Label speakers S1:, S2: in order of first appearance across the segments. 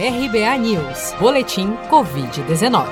S1: RBA News, Boletim Covid-19.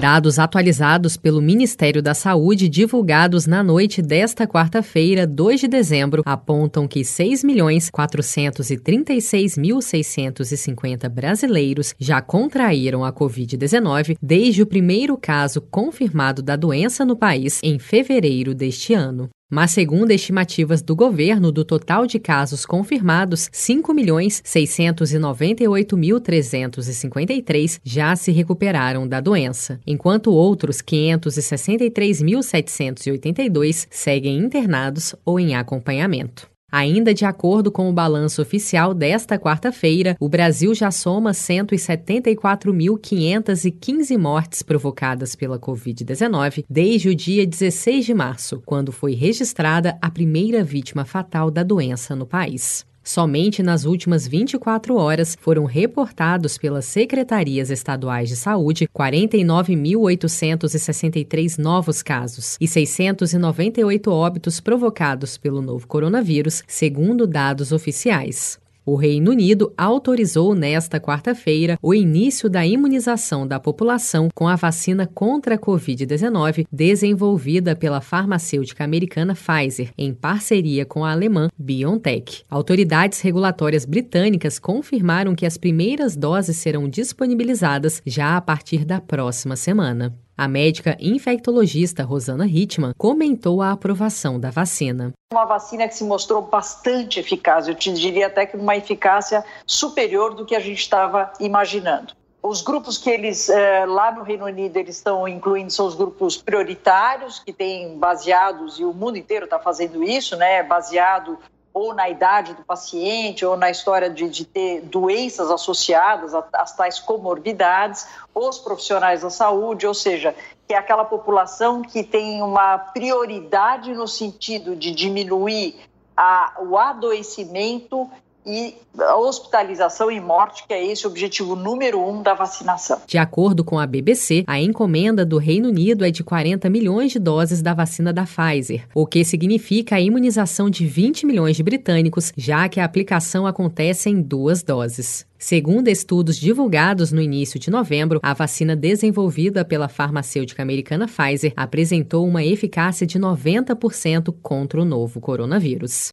S1: Dados atualizados pelo Ministério da Saúde divulgados na noite desta quarta-feira, 2 de dezembro, apontam que 6.436.650 brasileiros já contraíram a Covid-19 desde o primeiro caso confirmado da doença no país em fevereiro deste ano. Mas, segundo estimativas do governo, do total de casos confirmados, 5.698.353 já se recuperaram da doença, enquanto outros 563.782 seguem internados ou em acompanhamento. Ainda de acordo com o balanço oficial desta quarta-feira, o Brasil já soma 174.515 mortes provocadas pela Covid-19 desde o dia 16 de março, quando foi registrada a primeira vítima fatal da doença no país. Somente nas últimas 24 horas foram reportados pelas secretarias estaduais de saúde 49.863 novos casos e 698 óbitos provocados pelo novo coronavírus, segundo dados oficiais. O Reino Unido autorizou nesta quarta-feira o início da imunização da população com a vacina contra a Covid-19 desenvolvida pela farmacêutica americana Pfizer, em parceria com a alemã BioNTech. Autoridades regulatórias britânicas confirmaram que as primeiras doses serão disponibilizadas já a partir da próxima semana. A médica infectologista Rosana Hitman comentou a aprovação da vacina.
S2: Uma vacina que se mostrou bastante eficaz, eu te diria até que uma eficácia superior do que a gente estava imaginando. Os grupos que eles, eh, lá no Reino Unido, eles estão incluindo são os grupos prioritários, que têm baseados, e o mundo inteiro está fazendo isso, né, baseado ou na idade do paciente, ou na história de, de ter doenças associadas às tais comorbidades, os profissionais da saúde, ou seja, que é aquela população que tem uma prioridade no sentido de diminuir a, o adoecimento e a hospitalização e morte, que é esse o objetivo número um da vacinação.
S1: De acordo com a BBC, a encomenda do Reino Unido é de 40 milhões de doses da vacina da Pfizer, o que significa a imunização de 20 milhões de britânicos, já que a aplicação acontece em duas doses. Segundo estudos divulgados no início de novembro, a vacina desenvolvida pela farmacêutica americana Pfizer apresentou uma eficácia de 90% contra o novo coronavírus.